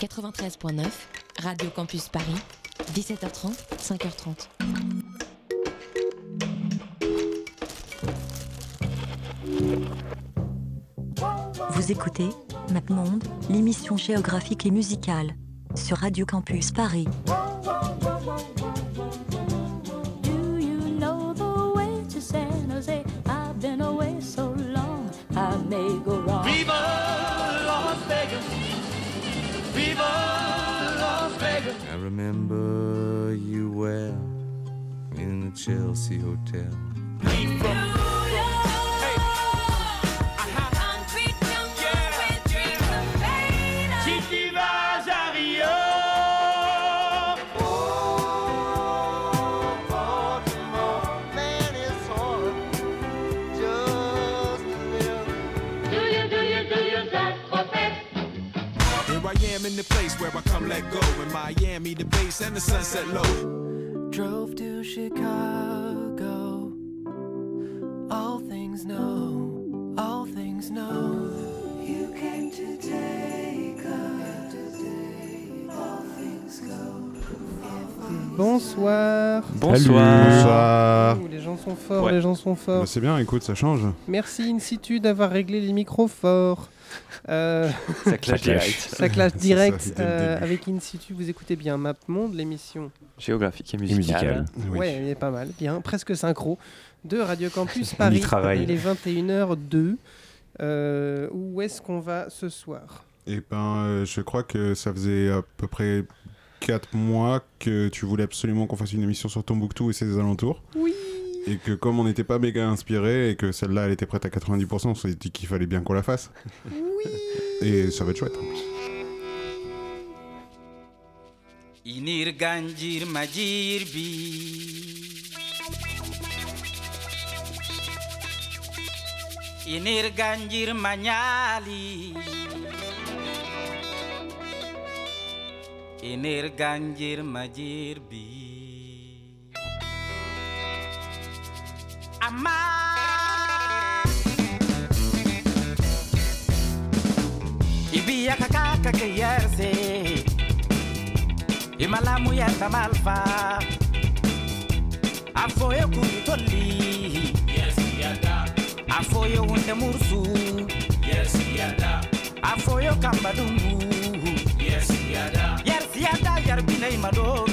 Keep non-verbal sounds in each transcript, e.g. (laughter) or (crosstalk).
93.9, Radio Campus Paris, 17h30, 5h30. Vous écoutez MapMonde, l'émission géographique et musicale, sur Radio Campus Paris. Remember you well in the Chelsea Hotel. Where I come let go. In Miami, the base and the sunset low. Drove to Chicago. All things know, all things know. You came to take us. All things go. Bonsoir. Bonsoir. Ouh, Les gens sont forts, Ouais. les gens sont forts. Bah, c'est bien, écoute, ça change. Merci In situ d'avoir réglé les micros forts. Euh, Ça clash direct. ça clash (laughs) C'est direct ça, dès le euh, avec In situ. Vous écoutez bien MapMonde, l'émission. Géographique et Et musical. Oui. Ouais, il est pas mal, bien, presque synchro de Radio Campus (laughs) Paris. Il est 21h02. Euh, où est-ce qu'on va ce soir? Et ben, euh, je crois que ça faisait à peu près 4 mois que tu voulais absolument qu'on fasse une émission sur Tombouctou et ses alentours. Oui. Et que comme on n'était pas méga inspiré et que celle-là elle était prête à 90%, on s'est dit qu'il fallait bien qu'on la fasse. Oui. Et ça va être chouette en plus. Inir Ganjir Majirbi. Inir Ganjir Manyali. Inir Ganjir Majirbi. na malva afoye kulitoli yes yada. Afoye wunde mursu yes yada. Afoye kambadungu yes yada. Yes yada yarbinai madoro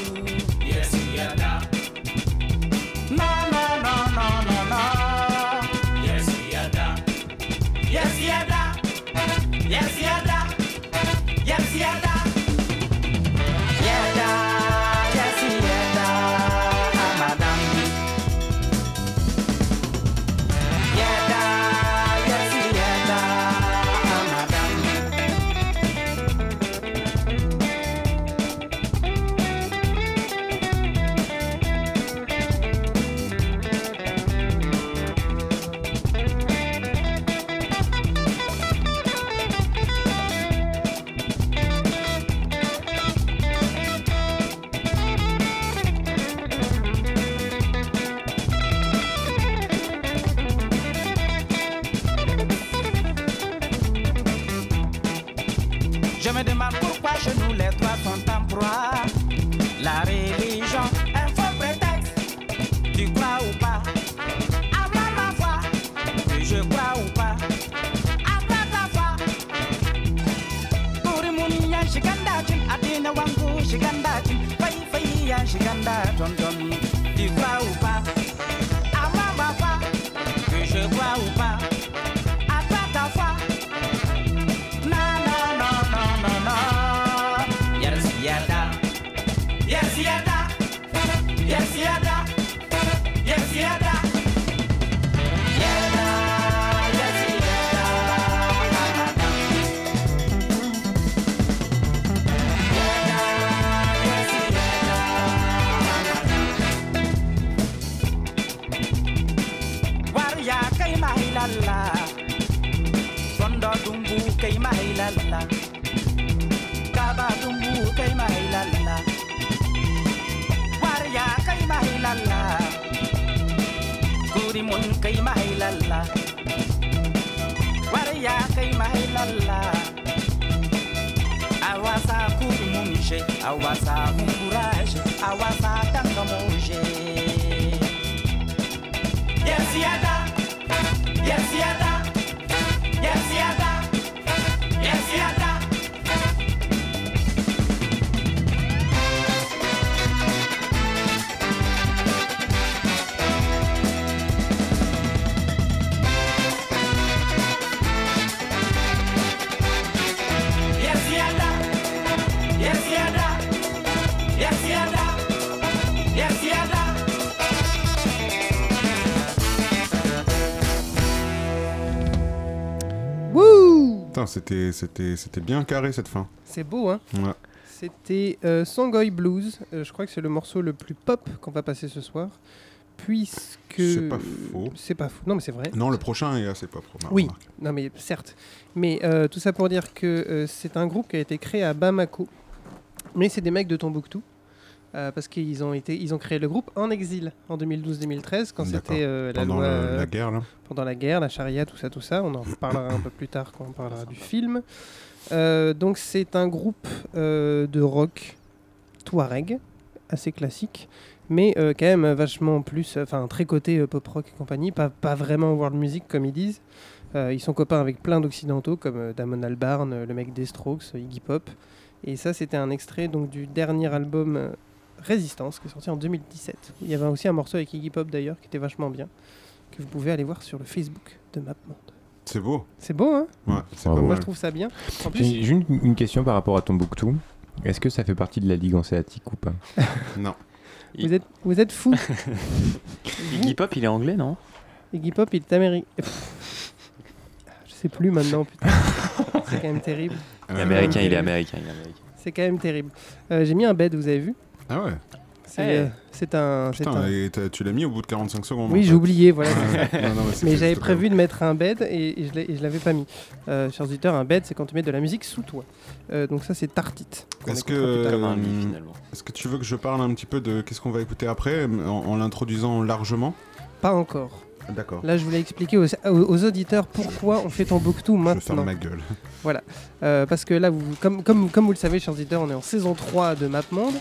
John John lalla. War ya kai mai lalla. Awasa kudu mu awasa c'était, c'était, c'était bien carré cette fin. C'est beau, hein Ouais. C'était euh, Sangoy Blues. Euh, je crois que c'est le morceau le plus pop qu'on va passer ce soir. Puisque. C'est pas faux. C'est pas faux. Non, mais c'est vrai. Non, le prochain est assez pop. remarque. Oui, non mais certes. Mais euh, tout ça pour dire que euh, c'est un groupe qui a été créé à Bamako. Mais c'est des mecs de Tombouctou. Euh, parce qu'ils ont, été, ils ont créé le groupe en exil en 2012-2013 quand c'était euh, la Pendant loi, le- euh, la guerre, là. pendant la guerre, la charia, tout ça, tout ça. On en (coughs) reparlera un peu plus tard quand on parlera du film. Euh, donc c'est un groupe euh, de rock touareg, assez classique, mais euh, quand même vachement plus, enfin très côté euh, pop rock et compagnie, pas, pas vraiment world music comme ils disent. Euh, ils sont copains avec plein d'occidentaux comme euh, Damon Albarn, euh, le mec des Strokes, euh, Iggy Pop. Et ça c'était un extrait donc du dernier album euh, Résistance qui est sorti en 2017. Il y avait aussi un morceau avec Iggy Pop d'ailleurs qui était vachement bien, que vous pouvez aller voir sur le Facebook de MapMonde. C'est beau. C'est beau, hein? Ouais, c'est Bravo. pas Moi, je trouve ça bien. Plus, J'ai une, une question par rapport à Tombouctou. Est-ce que ça fait partie de la Ligue hanséatique ou pas? (laughs) Non. vous êtes, vous êtes fous. (laughs) Iggy Pop, il est anglais, non? Iggy Pop, il est américain. (laughs) Je sais plus maintenant, putain. C'est quand même terrible. Il est américain, il est américain, il est américain. C'est quand même terrible. Euh, J'ai mis un bed, vous avez vu? Ah ouais. C'est Hey. euh, un. Putain, un- et t'as- tu l'as mis au bout de 45 secondes. Oui, j'ai oublié, voilà. Ouais. Non, non, mais j'avais prévu de mettre un bed et, et je l'ai- et je l'avais pas mis. Euh, chers auditeurs, un bed, c'est quand tu mets de la musique sous toi. Euh, donc ça, c'est Tartite. Est-ce que, est-ce que tu veux que je parle un petit peu de qu'est-ce qu'on va écouter après en, en l'introduisant largement? Pas encore. D'accord. Là, je voulais expliquer aux, aux- aux auditeurs pourquoi on fait Tombouctou Je maintenant. ferme ma gueule. (laughs) Voilà. Euh, parce que là, vous, comme, comme, comme vous le savez, chers auditeurs, on est en saison 3 de MapMonde.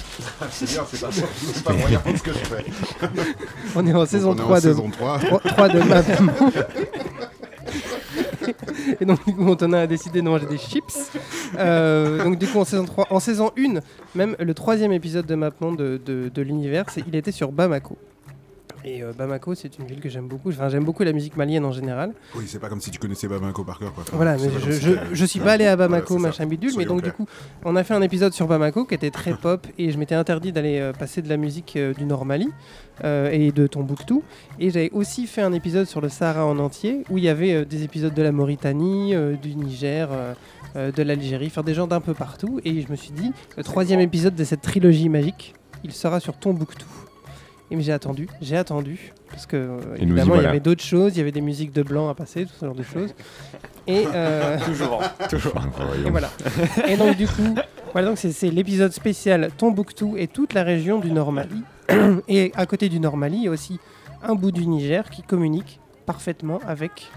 (laughs) c'est bien, c'est pas, c'est pas moyen ce que je fais. (laughs) On est en saison on est en 3 de, saison 3. 3 de MapMonde. Et donc, du coup, Antonin a décidé de manger des chips. Euh, donc, du coup, en saison 3, en saison 1, même le troisième épisode de MapMonde de, de, de l'univers, c'est- il était sur Bamako. Et euh, Bamako, c'est une ville que j'aime beaucoup. Enfin, j'aime beaucoup la musique malienne en général. Oui, c'est pas comme si tu connaissais Bamako par cœur. Quoi. Enfin, Voilà, mais je, si je, suis pas allé à Bamako, ça. machin bidule, mais donc du coup, on a fait un épisode sur Bamako qui était très pop et je m'étais interdit d'aller euh, passer de la musique euh, du Nord Mali et de Tombouctou. Et j'avais aussi fait un épisode sur le Sahara en entier où il y avait des épisodes de la Mauritanie, du Niger. de l'Algérie, enfin des gens d'un peu partout, et je me suis dit, le troisième épisode de cette trilogie magique, il sera sur Tombouctou. Et mais j'ai attendu, j'ai attendu, parce que euh, évidemment il y voilà. avait d'autres choses, il y avait des musiques de blanc à passer, tout ce genre de choses. Et euh, (laughs) Toujours, toujours. et voilà. Et donc du coup, voilà donc c'est- c'est l'épisode spécial Tombouctou et toute la région du Nord Mali. (clears throat) et à côté du Nord Mali, il y a aussi un bout du Niger qui communique parfaitement avec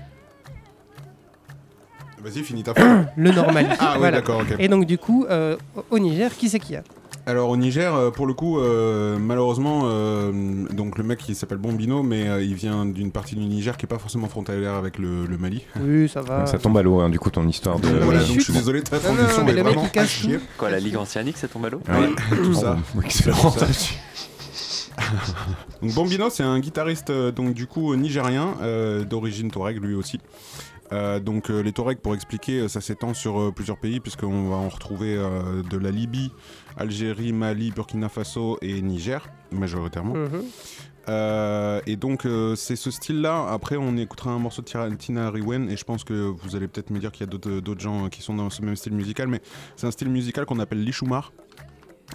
Vas-y, finis ta phrase. (clears throat) le Nord Mali. Ah oui, Voilà. d'accord, ok. Et donc du coup, euh, au Niger, qui c'est qui a? Alors au Niger, euh, pour le coup, euh, malheureusement, euh, donc le mec il s'appelle Bombino, mais euh, il vient d'une partie du Niger qui est pas forcément frontalière avec le, le Mali. Oui, ça va. Ça tombe à l'eau, hein, du coup, ton histoire de. Voilà, mais donc je suis désolé, ta Non, non, transition mais mec, vraiment à chier. Quoi, la Ligue ancianique, ça tombe à l'eau Ouais. (laughs) tout ça. Excellent. Donc Bambino, c'est un guitariste donc du coup nigérien euh, d'origine touareg lui aussi. Euh, donc euh, les Touaregs, pour expliquer, euh, ça s'étend sur euh, plusieurs pays puisqu'on va en retrouver euh, de la Libye, Algérie, Mali, Burkina Faso et Niger majoritairement. Mhm. Euh, et donc euh, c'est ce style-là. Après, on écoutera un morceau de Tina Riwen et je pense que vous allez peut-être me dire qu'il y a d'autres d'autres gens qui sont dans ce même style musical, mais c'est un style musical qu'on appelle l'ishumar.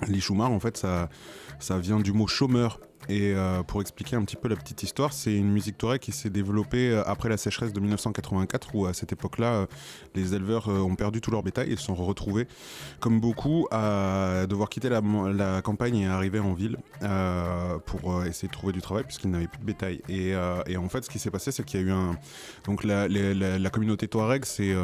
L'ishumar, en fait, ça, ça vient du mot chômeur. Et euh, pour expliquer un petit peu la petite histoire, c'est une musique touareg qui s'est développée euh, après la sécheresse de 1984, où à cette époque-là, euh, les éleveurs ont perdu tout leur bétail et se sont retrouvés, comme beaucoup, à devoir quitter la, campagne et arriver en ville pour essayer de trouver du travail puisqu'ils n'avaient plus de bétail. Et, en fait, ce qui s'est passé, c'est qu'il y a eu un... Donc la- la communauté touareg, c'est...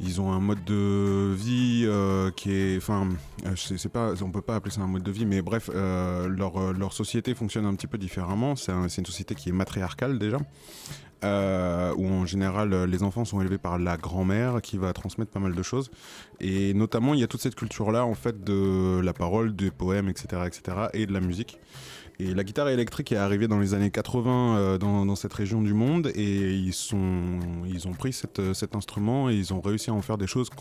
ils ont un mode de vie euh, qui est, enfin, euh, c'est pas, on peut pas appeler ça un mode de vie, mais bref, euh, leur, société fonctionne un petit peu différemment. C'est un- c'est une société qui est matriarcale déjà, où en général les enfants sont élevés par la grand-mère qui va transmettre pas mal de choses, et notamment il y a toute cette culture là en fait de la parole, des poèmes, etc., etc., et de la musique. Et la guitare électrique est arrivée dans les années 80 euh, dans, cette région du monde et ils, ont pris euh, cet instrument et ils ont réussi à en faire des choses qui,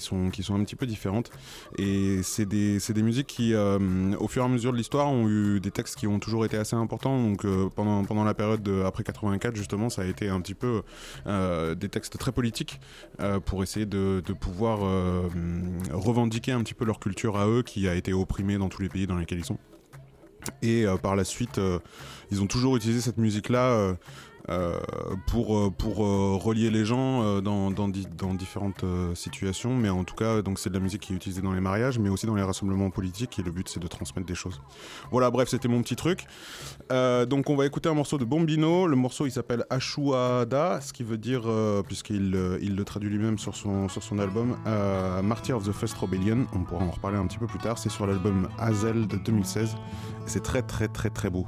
sont, un petit peu différentes. Et c'est des, musiques qui, euh, au fur et à mesure de l'histoire, ont eu des textes qui ont toujours été assez importants. Donc pendant, la période de, après 84, justement, ça a été un petit peu des textes très politiques pour essayer de, pouvoir revendiquer un petit peu leur culture à eux qui a été opprimée dans tous les pays dans lesquels ils sont. Et euh, par la suite, euh, ils ont toujours utilisé cette musique-là euh, pour, euh, pour euh, relier les gens euh, dans, dans, di- dans différentes euh, situations. Mais en tout cas, donc c'est de la musique qui est utilisée dans les mariages, mais aussi dans les rassemblements politiques. Et le but, c'est de transmettre des choses. Voilà, bref, c'était mon petit truc. Euh, donc on va écouter un morceau de Bombino. Le morceau, il s'appelle Ashuada, ce qui veut dire, euh, puisqu'il euh, il le traduit lui-même sur son, sur son album, euh, Martyr of the First Rebellion. On pourra en reparler un petit peu plus tard. C'est sur l'album Hazel de 2016. Et C'est très très très très beau.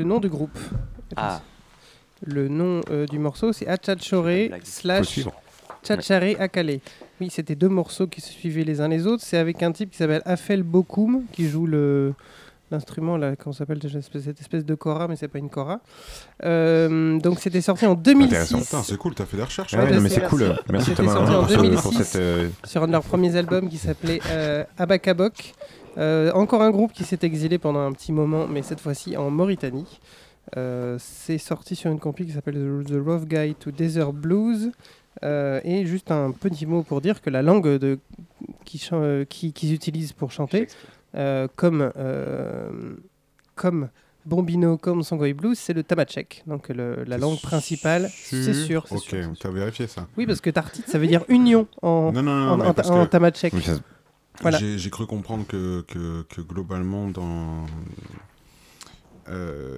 Le nom du groupe. Ah. Le nom euh, du morceau, c'est Achachore slash. Chachare Akale. Oui, c'était deux morceaux qui se suivaient les uns les autres. C'est avec un type qui s'appelle Afel Bokoum, qui joue le l'instrument là, ça s'appelle déjà cette espèce de kora, mais c'est pas une kora. Euh, donc c'était sorti en 2006. Putain, c'est cool, t'as fait des recherches. Ouais, Ouais, non, mais c'est- cool. Merci C'était Thomas sorti hein, en pour, ce- 2006 pour cette. euh, sur un de leurs premiers albums qui s'appelait euh, Abakabok. Euh, encore un groupe qui s'est exilé pendant un petit moment, mais cette fois-ci en Mauritanie. Euh, c'est sorti sur une compil qui s'appelle The, Rough Guide to Desert Blues. Euh, et juste un petit mot pour dire que la langue de, qu'ils chan- qui- qu'ils utilisent pour chanter, euh, comme, euh, comme Bombino, comme Songoy Blues, c'est le tamachek. Donc le- la langue principale, c'est sûr. c'est Ok, sûr. t'as vérifié ça. Oui, parce que tartite, ça veut dire union en, Non, non, non, en, mais en- parce en que- tamachek. J'ai cru comprendre que, que, que globalement, dans. Euh,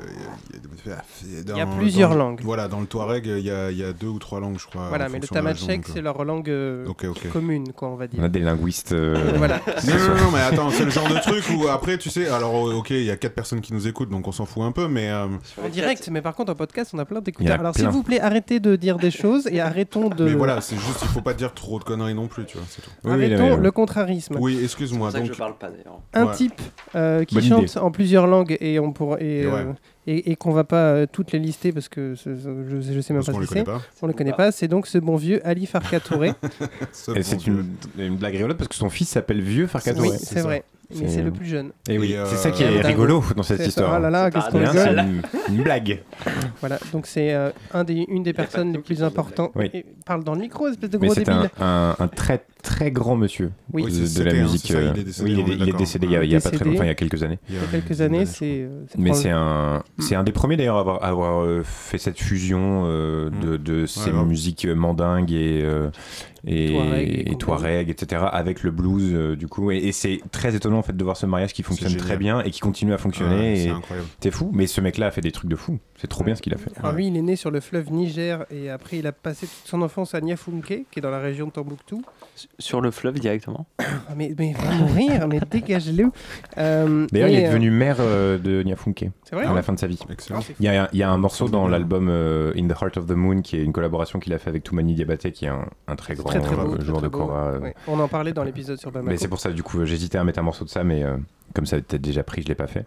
il y a- plusieurs dans- langues. Voilà, dans le Touareg, il y a, il y a deux ou trois langues, je crois. Voilà, mais le tamachek, c'est leur langue euh, commune, quoi, on va On dire. a des linguistes. euh, (laughs) Voilà. Non, non, non, mais attends, c'est le genre de truc où après, tu sais, alors ok, il y a quatre personnes qui nous écoutent, donc on s'en fout un peu, mais. euh, En direct, mais par contre, en podcast, on a plein d'écouteurs. Alors, s'il vous plaît, arrêtez de dire des choses et arrêtons de. Mais voilà, c'est juste, il faut pas dire trop de conneries non plus, tu vois, c'est tout. Arrêtons le contrarisme. Oui, excuse-moi. C'est pour ça que Donc, je parle pas d'ailleurs. Un Ouais. type euh, qui Bonne chante idée. en plusieurs langues et on pour, et, Ouais. euh, et, et qu'on va pas euh, toutes les lister parce que ce- ce- je, je sais même Parce pas ce que c'est. connaît pas. On le connaît pas. C'est donc ce bon vieux Ali Farka Touré. (laughs) Et c'est une, une blague rigolote parce que son fils s'appelle Vieux Farcato. Oui, c'est vrai. Mais c'est le plus jeune. Et oui, Et, euh, c'est ça qui est rigolo dans cette C'est histoire. Ah là là, qu'est-ce qu'on rigole. C'est une, une blague. (laughs) Voilà, donc c'est euh, un des, une des personnes les plus importantes. Parle dans le micro, espèce de gros c'est débile. un, un, un très très grand monsieur Oui. de, la musique. c'est ça, il est euh, décédé, oui, il est, décédé il y a, il y a pas très Décédé. longtemps, il y a quelques années. Il y a quelques années, c'est. c'est Mais c'est un, c'est un des premiers d'ailleurs à avoir, fait cette fusion euh, de, de ces Mm. musiques mandingues et, et, Touareg et. Touareg, etc. avec le blues euh, du coup. Et, et c'est très étonnant en fait de voir ce mariage qui fonctionne très bien et qui continue à fonctionner. Ouais, c'est et incroyable. T'es fou, mais ce mec-là a fait des trucs de fou. C'est trop bien ce qu'il a fait. Alors lui, il est né sur le fleuve Niger et après il a passé toute son enfance à Niafunke, qui est dans la région de Tombouctou. Sur le fleuve directement. (coughs) Mais, mais va mourir, mais dégage-le. Euh, D'ailleurs, il est euh, devenu maire euh, de Niafunke C'est vrai à la fin de sa vie. Excellent. Il y a, il y a un morceau dans l'album euh, In the Heart of the Moon qui est une collaboration qu'il a fait avec Toumani Diabaté, qui est un, un très grand très très beau, euh, très, joueur très de. Kora. euh. Ouais. On en parlait dans l'épisode sur Bamako. Mais c'est pour ça, du coup, j'hésitais à mettre un morceau de ça, mais euh, comme ça avait peut-être déjà pris, je l'ai pas fait.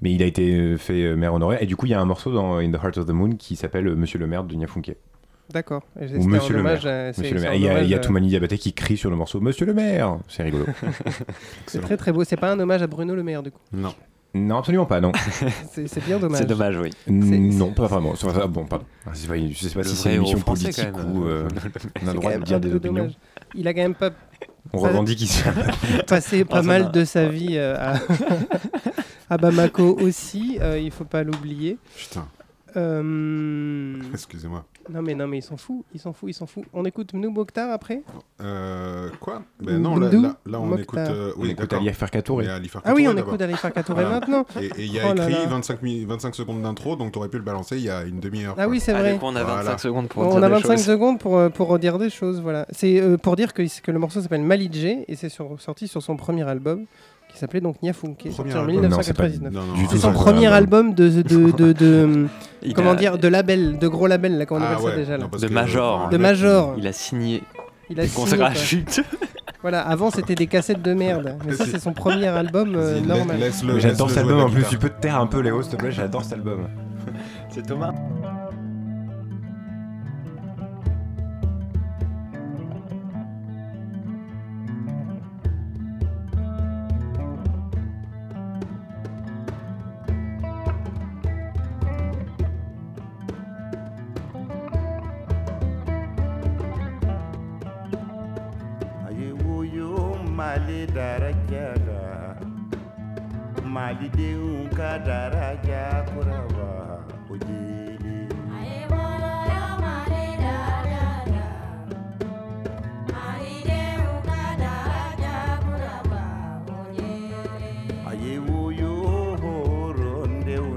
Mais il a été euh, fait euh, maire honoraire. Et du coup, il y a un morceau dans In the Heart of the Moon qui s'appelle euh, Monsieur le maire de Niafunke. D'accord. Ou Monsieur le hommage maire. à- c'est- Monsieur le c'est maire. Il y a, il y a Toumani Diabaté qui crie sur le morceau Monsieur le maire. C'est rigolo. (laughs) C'est très très beau. C'est pas un hommage à Bruno Le Maire du coup. Non. non, absolument pas, non. (laughs) C'est c'est bien dommage. C'est dommage, oui. Non, pas vraiment. C'est pas- Bon, pardon. Je sais pas, pas Le si c'est une émission politique même. ou euh, on a C'est le droit de dire des opinions. dommage. Il a quand même pas On revendique ici. (laughs) passé pas Ah, mal de sa vie euh, à, à Bamako aussi. euh, il faut pas l'oublier. Putain, Euh, excusez-moi. Non mais non mais ils s'en foutent, ils s'en foutent, ils s'en foutent. On écoute Mnou Mokhtar après? Euh, quoi? Ben non, là, Bndou là, là, on Mokhtar. écoute. euh, On oui, écoute d'accord. Ali Farkatouré. Et Ali Farka Ah oui, on écoute Ali Farka Touré Voilà. maintenant. Et il y a Oh écrit là. 25, mi- 25 secondes d'intro, donc t'aurais pu le balancer il y a une demi-heure. Ah quoi. oui, c'est Ah, vrai. du coup, on a 25 Voilà. secondes pour on dire a des 25 choses. secondes pour, euh, pour redire des choses, voilà. C'est euh, pour dire que, que le morceau s'appelle Malidje et c'est sur- sorti sur son premier album qui s'appelait donc Niafunke, sorti en album. Non, c'est pas 1999. Non, non, du non, tout C'est son premier album de, de, de, (laughs) de- comment a- dire, de label, de gros label, là, comment on Ah appelle ouais, ça déjà là non, De Major. De Major. Il a signé Il a signé, à chute. (laughs) Voilà, avant c'était des cassettes de merde, mais ça c'est son premier album euh, normal. J'adore cet album de en la plus. Tu peux te taire un peu, Léo, s'il te plaît. J'adore cet album. (laughs) C'est Thomas. Daraja malidenw ka daraja kuraba o jeli ayewoyo horondenw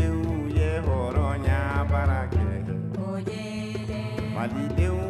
malidenw ye hɔrɔnya baara kɛ malidenw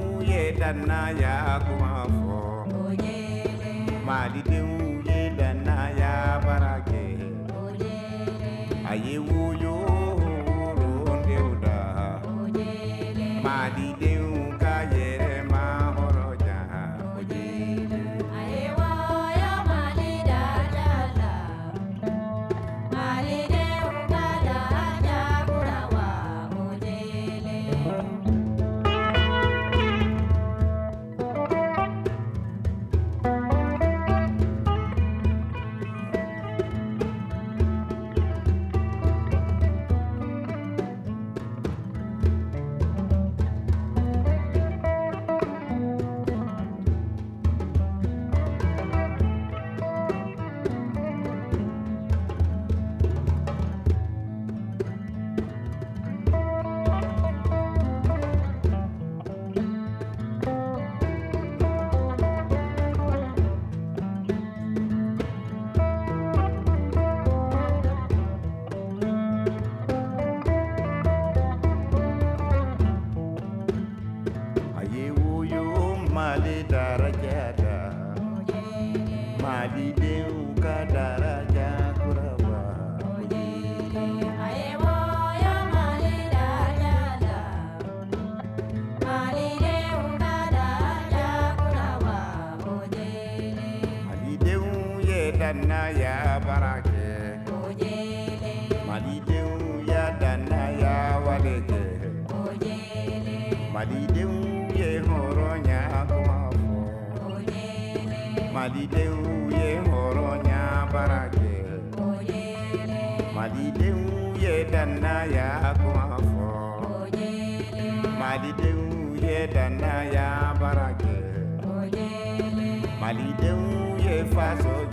tarajada Malideu barake malidenw ye dannaya kuma fɔ malidenw ye dannaya baara kɛ malidenw ye faso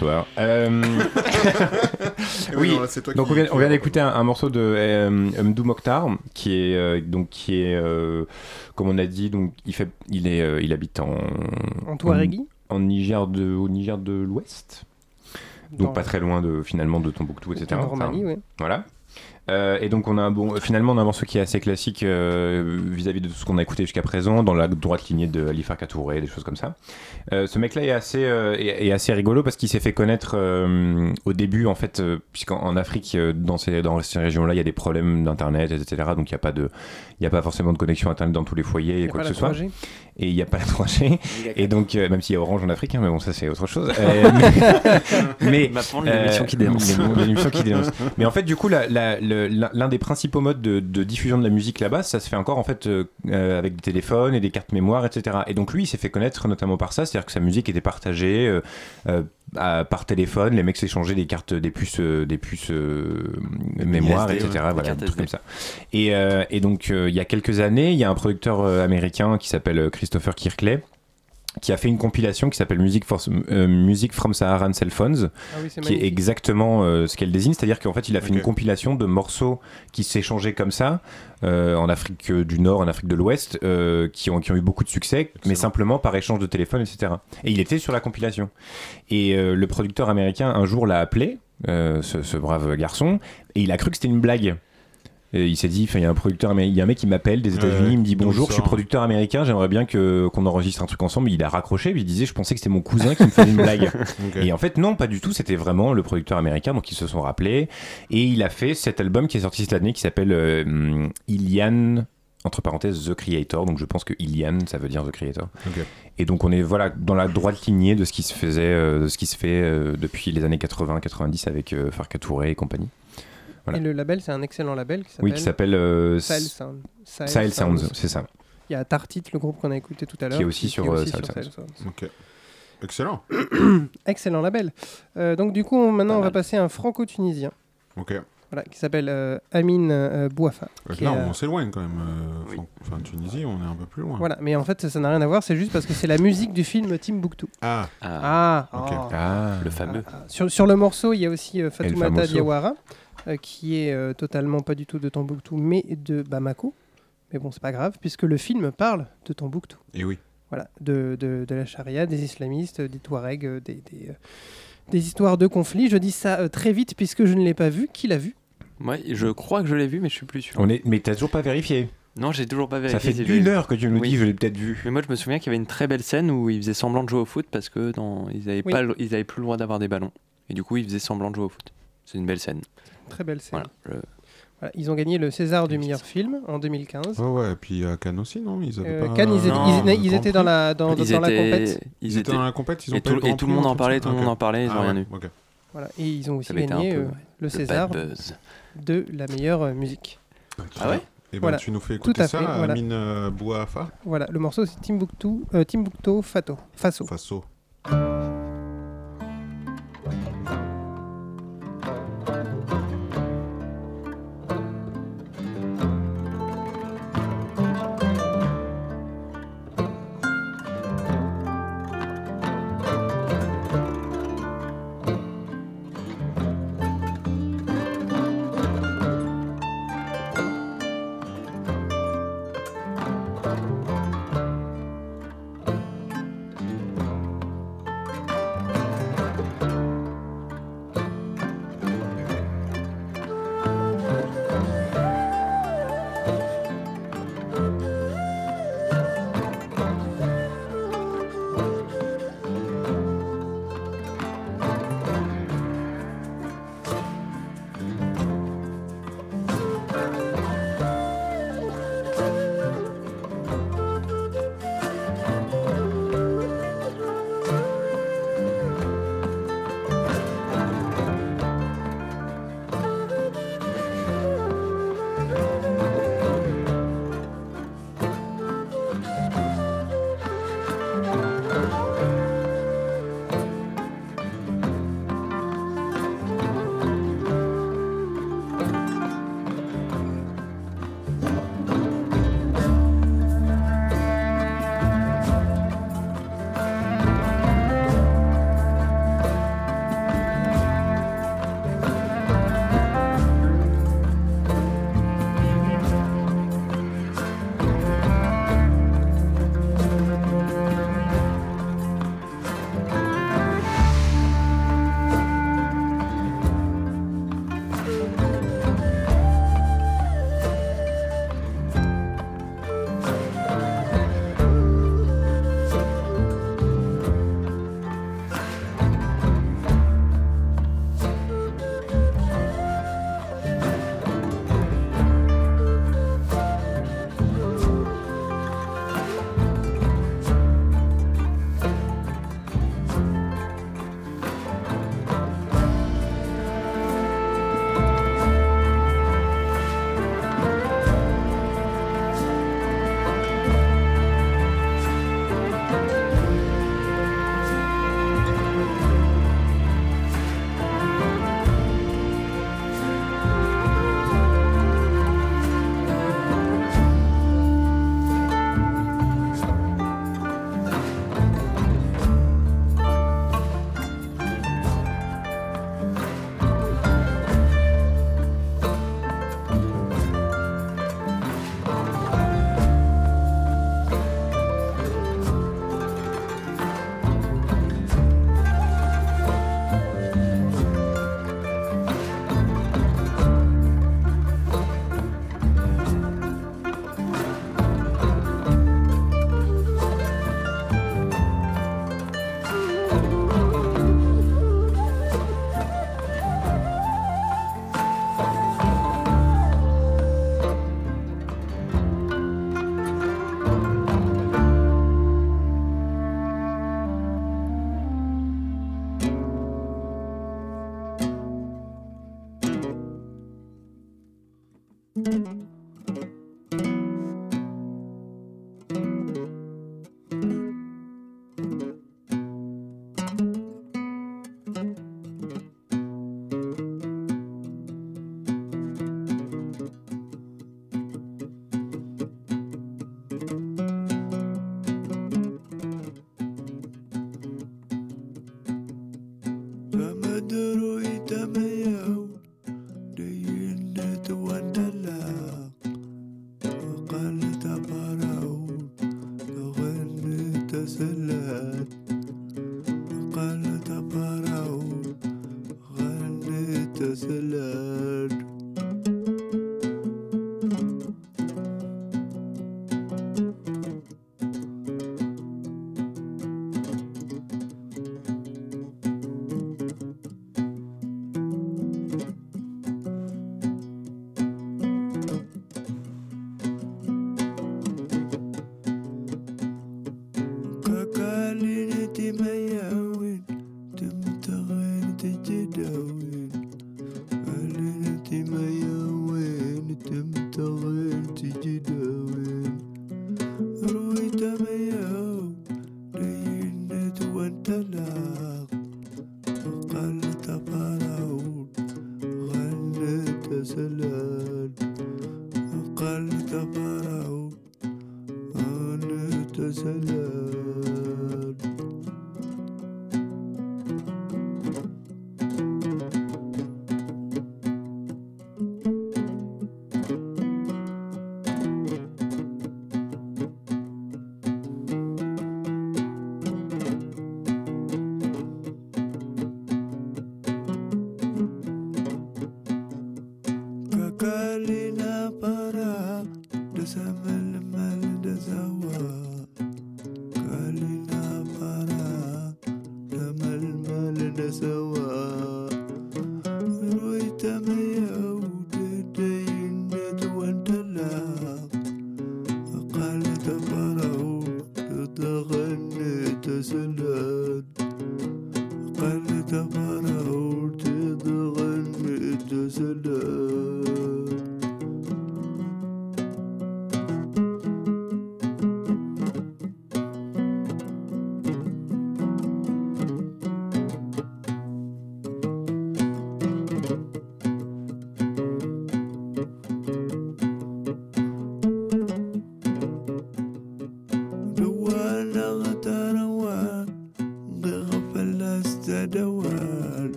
Bonsoir. Euh, (laughs) Oui, oui, non, là, toi donc qui- on vient, d'écouter un, un morceau de euh, Mdou Mokhtar, qui est euh, donc qui est euh, comme on a dit, donc il fait, il est, euh, il habite en En Touarégui en, en Niger de, au Niger de l'Ouest, donc Dans- pas très loin de finalement de Tombouctou, etc. En Roumanie, ouais. Voilà. Euh, et donc on a un bon, finalement on a un morceau qui est assez classique euh, vis-à-vis de tout ce qu'on a écouté jusqu'à présent, dans la droite lignée de Ali Farka Touré, des choses comme ça. Euh, ce mec-là est assez, euh, est, est assez rigolo parce qu'il s'est fait connaître euh, au début en fait, euh, puisqu'en en Afrique, euh, dans ces, dans ces régions-là, il y a des problèmes d'internet, etc. Donc il n'y a pas de, il y a pas forcément de connexion internet dans tous les foyers y et quoi que ce soit. 3G. Et il n'y a pas la 3G. (laughs) Et donc euh, même s'il y a Orange en Afrique, hein, mais bon ça c'est autre chose. (laughs) Euh, mais mais l'émission qui dénonce. qui dénonce. Mais en fait, du coup, la- l'un des principaux modes de, de diffusion de la musique là-bas, ça se fait encore en fait euh, euh, avec des téléphones et des cartes mémoire, etc. Et donc lui, il s'est fait connaître notamment par ça, c'est-à-dire que sa musique était partagée euh, à- par téléphone, les mecs s'échangeaient des cartes, des puces, des puces mémoire, etc. ouais. Voilà, Des cartes des trucs SD. comme ça. Et, et donc, il y a quelques années, il y a un producteur américain qui s'appelle Christopher Kirkley qui a fait une compilation qui s'appelle Music, for- euh, Music from Saharan Cell Phones, Ah oui, qui est exactement euh, ce qu'elle désigne, c'est-à-dire qu'en fait il a fait une compilation de morceaux qui s'échangeaient comme ça euh, en Afrique du Nord, en Afrique de l'Ouest, euh, qui, ont, qui ont eu beaucoup de succès, mais simplement par échange de téléphone, etc. Et il était sur la compilation. Et euh, le producteur américain un jour l'a appelé, euh, ce, ce brave garçon, et il a cru que c'était une blague. Et il s'est dit, il y a un producteur, il y a un mec qui m'appelle des États-Unis, Ouais, il me dit bonjour, je suis sort producteur américain, j'aimerais bien que qu'on enregistre un truc ensemble. Il a raccroché, puis il disait, je pensais que c'était mon cousin qui me faisait une blague. (laughs) Et en fait, non, pas du tout. C'était vraiment le producteur américain, donc ils se sont rappelés. Et il a fait cet album qui est sorti cette année qui s'appelle euh, Ilian, entre parenthèses, The Creator. Donc je pense que Ilian, ça veut dire The Creator. Et donc on est voilà dans la droite lignée de ce qui se faisait, euh, de ce qui se fait euh, depuis les années 80-90 avec Farka Touré et compagnie. Voilà. Et le label, c'est un excellent label qui s'appelle Oui, qui s'appelle euh, Sahel Sound. Sahel Sounds, c'est ça. Il y a Tartit, le groupe qu'on a écouté tout à l'heure. Qui est aussi sur, euh, Sahel Sahel Sounds. Ok. Excellent. (coughs) Excellent label. Euh, donc du coup, on- maintenant, Pas on va passer à un franco-tunisien. Ok. Voilà, qui s'appelle euh, Amine euh, Bouafa. Là, on s'éloigne quand même. euh, Fran- Enfin, Tunisie, on est un peu plus loin. Voilà, mais en fait, ça n'a rien à voir, c'est juste parce que c'est la musique du film Timbuktu. Ah, Ah, Ah, oh. Ah, le fameux. Ah, Sur, sur le morceau, il y a aussi euh, Fatoumata. Diawara, qui est euh, totalement pas du tout de Tombouctou, mais de Bamako. Mais bon, c'est pas grave, puisque le film parle de Tombouctou. et oui. Voilà, de, de, de la charia, des islamistes, des Touaregs, euh, des, des, euh, des histoires de conflits. Je dis ça euh, très vite puisque je ne l'ai pas vu. Qui l'a vu? Moi, je crois que je l'ai vu, mais je suis plus sûr. On est, mais t'as toujours pas vérifié? Non, j'ai toujours pas vérifié. Ça fait si une heure que tu nous Oui. dis, je l'ai peut-être vu. Mais moi, je me souviens qu'il y avait une très belle scène où ils faisaient semblant de jouer au foot parce que dans... ils n'avaient Oui. pas, le- ils avaient plus le droit d'avoir des ballons. Et du coup, ils faisaient semblant de jouer au foot. C'est une belle scène. Très belle scène. Voilà. Je- Voilà, ils ont gagné le César du meilleur film en 2015. Ouais, ouais. Et puis à Cannes aussi, non? Ils avaient Euh, pas. Cannes, ils, étaient- Non, ils- ils étaient dans la, dans, Ils dans la étaient- compète. Ils étaient dans la compète, ils ont et pas tout, eu le Grand et tout le monde en parlait, tout le monde en parlait, ils Ah ont rien ouais, eu. ok. Voilà, et ils ont aussi Ça gagné peu euh, ouais, le César de la meilleure euh, musique. Ah ouais? Et ben Voilà. tu nous fais Tout écouter à ça, fait, voilà. Amine euh, Bouafa Voilà, le morceau c'est Timbuktu, euh, Timbuktu Fato, Faso. Faso.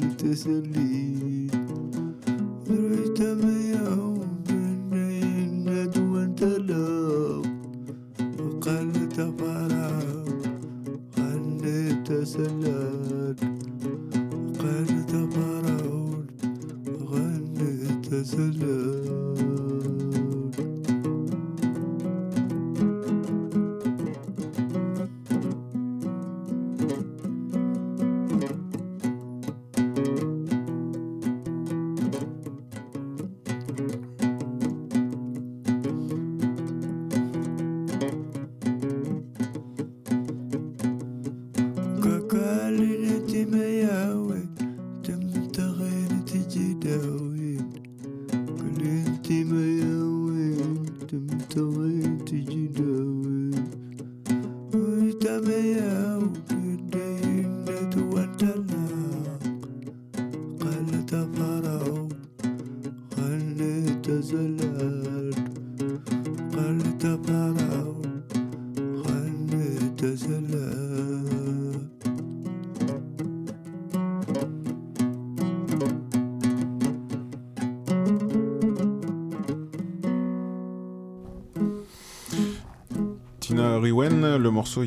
te salí. Pero ahí está media hora.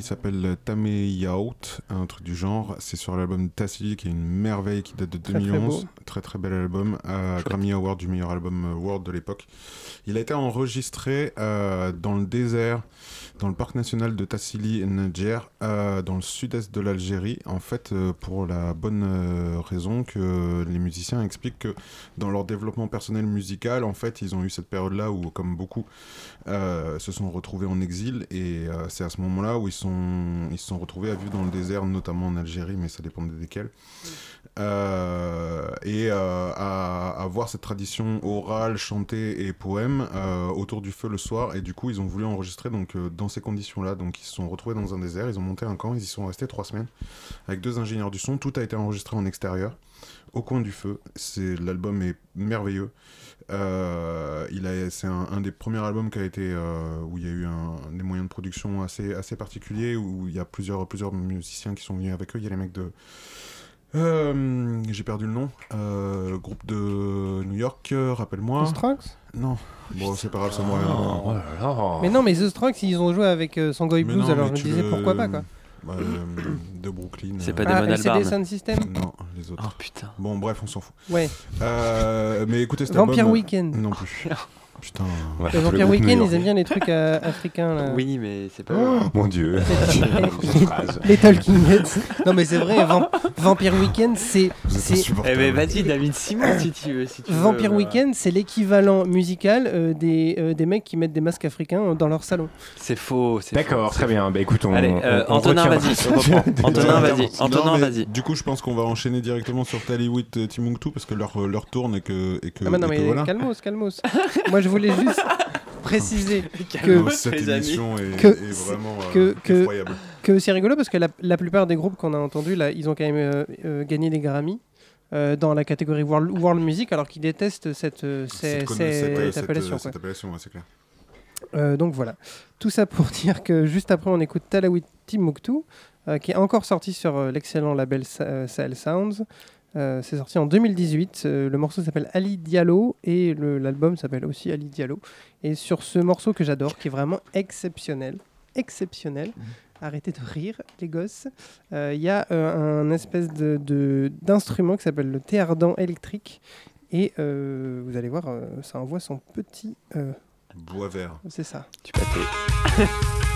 S'appelle Tame Yaout, un truc du genre. C'est sur l'album Tassili qui est une merveille qui date de Très, très 2011. beau. Très très bel album. Euh, Grammy Award du meilleur album euh, world de l'époque. Il a été enregistré euh, dans le désert, dans le parc national de Tassili Nadjer, euh, dans le sud-est de l'Algérie. En fait, pour la bonne raison que les musiciens expliquent que dans leur développement personnel musical, en fait, ils ont eu cette période-là où, comme beaucoup, euh, se sont retrouvés en exil et euh, c'est à ce moment moment-là où ils sont ils se sont retrouvés à vivre dans le désert, notamment en Algérie, mais ça dépendait desquels. Euh, et euh, à avoir cette tradition orale, chantée et poème autour du feu le soir. Et du coup, ils ont voulu enregistrer donc dans ces conditions-là. Donc, ils se sont retrouvés dans un désert. Ils ont monté un camp. Ils y sont restés trois semaines avec deux ingénieurs du son. Tout a été enregistré en extérieur, au coin du feu. C'est l'album est merveilleux. Euh, il a, c'est un, un des premiers albums qui a été euh, où il y a eu un, des moyens de production assez assez particuliers où il y a plusieurs plusieurs musiciens qui sont venus avec eux. Il y a les mecs de euh, j'ai perdu le nom. Euh, groupe de New York, rappelle-moi. The Strokes? Non. Bon, c'est pas grave, ça me revient. Oh. Mais non, mais The Strokes, ils ont joué avec euh, Sangoy Mais Blues, non, alors je me disais le- pourquoi pas quoi. Euh, de Brooklyn. C'est euh, pas Ah, Damon LCD Albarn. Sound System? Non, les autres. Oh putain. Bon, bref, on s'en fout. Ouais. Euh, mais écoutez, cet Vampire album, Weekend. Non plus. (laughs) Putain. Voilà, Le le Vampire groupe Weekend, New ils aiment bien les trucs euh, africains là. Oui, mais c'est pas. Oh, mon dieu. (laughs) Les- les Talking Heads. Non mais c'est vrai, Vamp- Vampire Weekend, c'est. Eh ben vas-y, David Simon, si tu veux. Si tu veux, Vampire Weekend, c'est l'équivalent musical euh, des euh, des mecs qui mettent des masques africains dans leur salon. C'est faux. c'est D'accord, très bien. Bah écoute, on. Allez, euh, on- on (laughs) Antonin, vas-y. Antonin, vas-y. Non, Antonin, mais vas-y. Du coup, je pense qu'on va enchaîner directement sur Tallywood et Timbuktu parce que leur, leur tourne et que, et que, Ah bah non et que mais calmos, calmos. Moi je voulais juste (laughs) préciser que Cette émission est, Que- est vraiment que- euh, que- effroyable. que c'est rigolo parce que la, la plupart des groupes qu'on a entendus là, ils ont quand même euh, euh, gagné les Grammy. euh, dans la catégorie World, World Music, alors qu'ils détestent cette, Cette ces- cette, cette cette, appellation. quoi. cette appellation, ouais, c'est clair. Euh, donc voilà. Tout ça pour (laughs) dire que juste après, on écoute Talawi Timbuktu, euh, qui est encore sorti sur euh, l'excellent label Sa- Sahel Sounds. Euh, c'est sorti en 2018. Euh, le morceau s'appelle Ali Diallo et l'album s'appelle aussi Ali Diallo. Et sur ce morceau que j'adore, qui est vraiment exceptionnel, exceptionnel. Arrêtez de rire, les gosses. Euh, Il y a euh, un espèce de- de- d'instrument qui s'appelle le théardent électrique. Et euh, vous allez voir, euh, ça envoie son petit. euh, Bois vert. c'est ça. Tu. (laughs)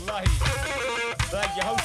Allah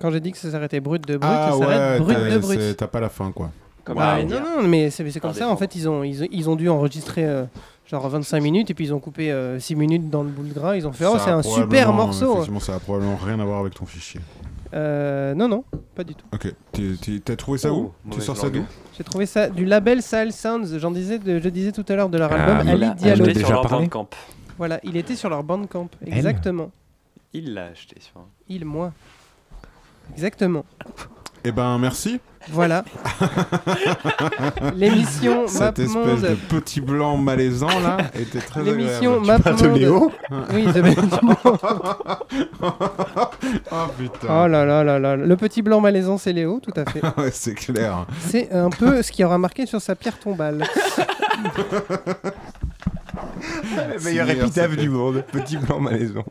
Quand j'ai dit que ça s'arrêtait brut de brut, Ah ça s'arrête ouais, brut de brut. t'as pas la fin quoi. Comme Bah, non, non, mais c'est comme ça. En fait, ils ont, ils, ont- ils ont dû enregistrer euh, genre 25 minutes et puis ils ont coupé 6 minutes dans le bout de gras. Ils ont fait Oh, c'est a un super morceau. Effectivement, ça a probablement rien à voir avec ton fichier. Euh, non, non, pas du tout. Ok, t'as trouvé ça Oh, où? Tu sors ça d'où? J'ai trouvé ça du label Sahel Sounds. J'en disais, de- je disais tout à l'heure de leur Ah, album Ali Il a Diallo. acheté déjà sur leur. Bandcamp. Voilà, il était sur leur bandcamp. Exactement. Il l'a acheté sur. Il, moi. Exactement. Eh ben merci. Voilà. (laughs) L'émission Cette espèce MapMonde. de petit blanc malaisant là était très L'émission agréable. MapMonde. Léo Oui, de (laughs) Oh putain. Oh là là là là. Le petit blanc malaisant, c'est Léo, tout à fait. (laughs) ouais, c'est clair. C'est un peu ce qu'il aura marqué sur sa pierre tombale. La meilleure épitaphe du monde. Petit blanc malaisant.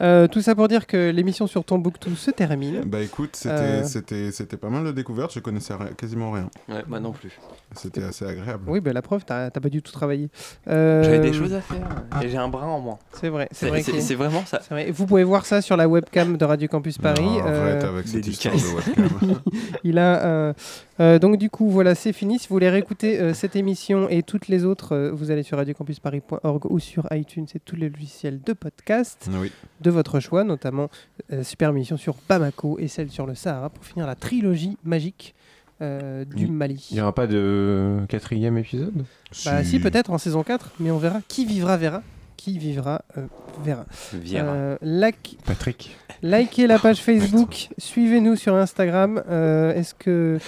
Euh, tout ça pour dire que l'émission sur Tombouctou se termine. Bah écoute, c'était Euh. c'était c'était pas mal de découvertes, je connaissais quasiment rien. Ouais, moi non plus. C'était assez agréable. Oui, bah la preuve, t'as t'as pas du tout travaillé. Euh, J'avais des choses à faire et j'ai un brin en moins. C'est vrai, c'est vrai. c'est- vraiment ça. vrai. Vous pouvez voir ça sur la webcam de Radio Campus Paris. Non, arrête Euh, avec cette histoire de webcam. (laughs) Il a euh, donc du coup voilà c'est fini. Si vous voulez réécouter euh, cette émission et toutes les autres, euh, vous allez sur radiocampusparis.org ou sur iTunes et tous les logiciels de podcast oui. de votre choix, notamment euh, super émission sur Bamako et celle sur le Sahara pour finir la trilogie magique euh, du Il- Mali. Il n'y aura pas de quatrième épisode? Bah si peut-être en saison 4, mais on verra. Qui vivra verra. Qui vivra euh, verra. Viera. Euh, like- Patrick. likez la page Facebook, suivez-nous sur Instagram. Euh, Est-ce que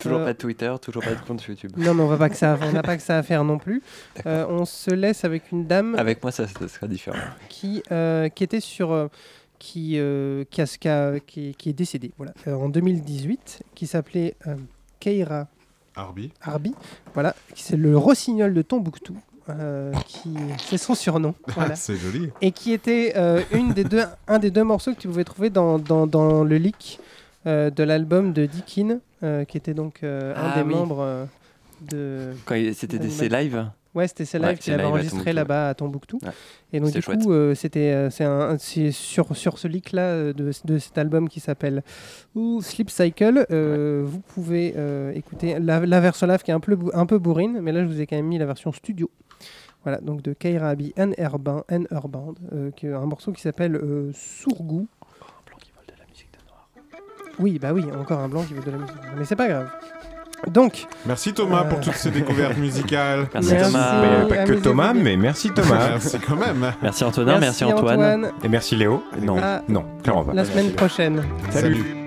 Toujours euh, pas de Twitter, toujours pas de compte YouTube. Non, mais on va pas que ça, on n'a pas que ça à faire non plus. (laughs) Euh, on se laisse avec une dame Avec moi, ça, ça sera différent. qui, euh, qui était sur, qui, euh, qui, a- qui a- qui- qui est décédée, voilà, euh, en 2018, qui s'appelait euh, Keira Arby. Arbi, voilà, c'est le rossignol de Tombouctou. euh, qui c'est son surnom (laughs) voilà. c'est joli. et qui était euh, une des deux, un des deux morceaux que tu pouvais trouver dans, dans, dans le leak euh, de l'album de Dickin, euh, qui était donc euh, un Ah des oui. membres euh, de. C'était des- ses lives Ouais, c'était ses Ouais, lives ses qu'il avait Tombouctou, là-bas à Tombouctou. Ouais. Et donc du coup, euh, c'était euh, c'est un sur sur ce leak là euh, de, de cet album qui s'appelle Sleep Cycle. euh, Vous pouvez euh, écouter la, la version live qui est un peu un peu bourrine, mais là je vous ai quand même mis la version studio. Voilà, donc de Kaira Abi and Airband, and Airband euh, qui est un morceau qui s'appelle euh, Sourgou. Oui, bah oui, encore un blanc qui veut de la musique. Mais c'est pas grave. Donc, Merci Thomas Euh. pour toutes ces découvertes (laughs) musicales. Merci, Merci. Thomas. Mais pas que Thomas, mais merci Thomas. (laughs) Merci quand même. Merci Antonin, merci, Antoine. Antoine. Et merci Léo. Non. À Non, clairement pas. la semaine prochaine. Salut.